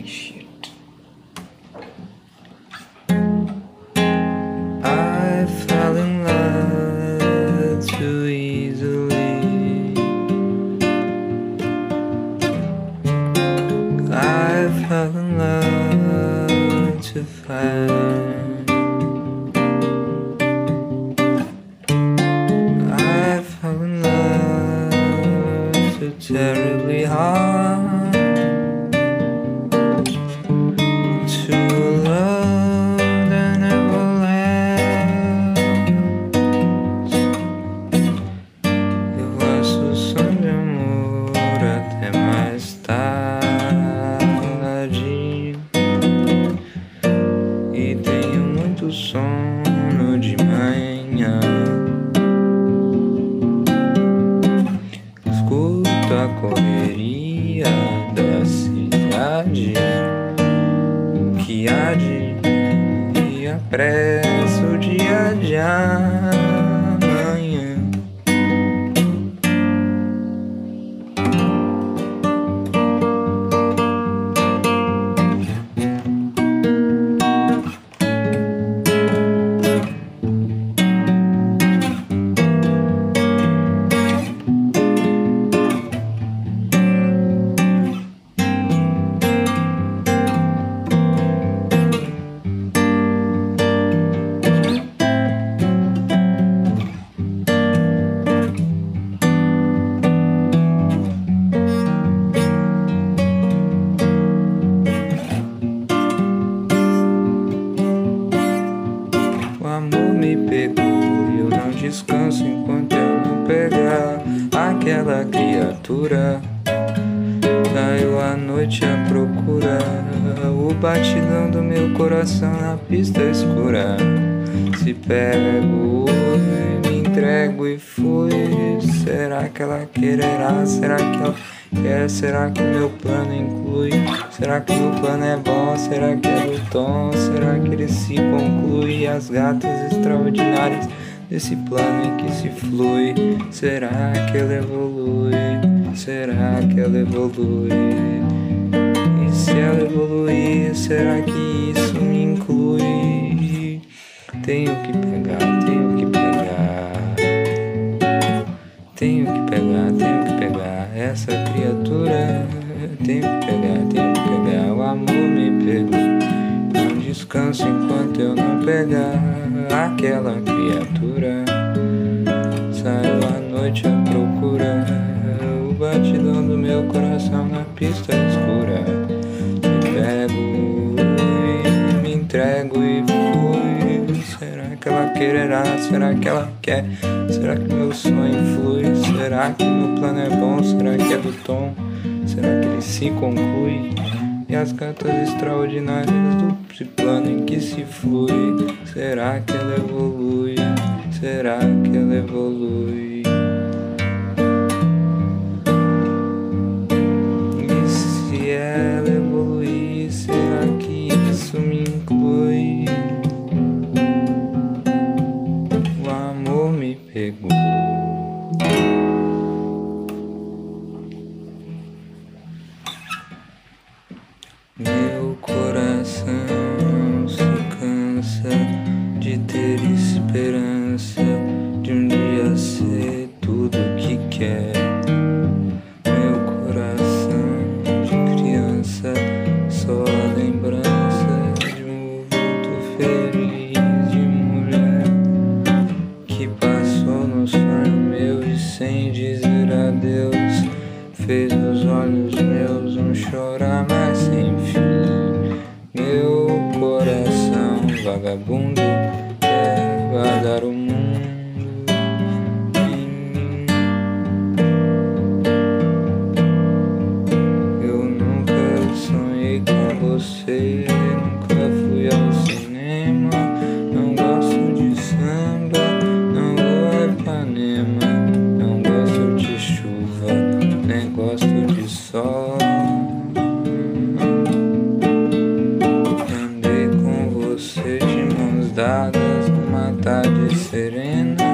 shit E tenho muito sono de manhã. Escuto a correria da cidade. O que há de e apressa o dia de amanhã. Aquela criatura. Saiu à noite à procura, o batidão do meu coração na pista escura. Se pego e me entrego e fui. Será que ela quererá? Será que ela quer? Será que o meu plano inclui? Será que o plano é bom? Será que é do tom? Será que ele se conclui? As gatas extraordinárias desse plano em que se flui. Será que ela evolui? Será que ela evolui? E se ela evoluir, será que isso me inclui? Tenho que pegar, tenho que pegar. Tenho que pegar, tenho que pegar essa criatura. Tenho que pegar, tenho que pegar. O amor me pegou. Descanso enquanto eu não pegar aquela criatura. Saio à noite à procura. O batidão do meu coração na pista escura. Me pego e me entrego e fui. Será que ela quererá? Será que ela quer? Será que meu sonho flui? Será que meu plano é bom? Será que é do tom? Será que ele se conclui? E as gatas extraordinárias do plano em que se flui Será que ela evolui? Será que ela evolui? Cansa de ter esperança de um dia ser tudo que quer. Meu coração de criança, só a lembrança de um vulto feliz de mulher que passou no sonho meu e sem dizer adeus fez nos olhos meus um chorar vagabundo quer guardar o mundo em mim. Eu nunca sonhei com você, dadas numa tarde serena.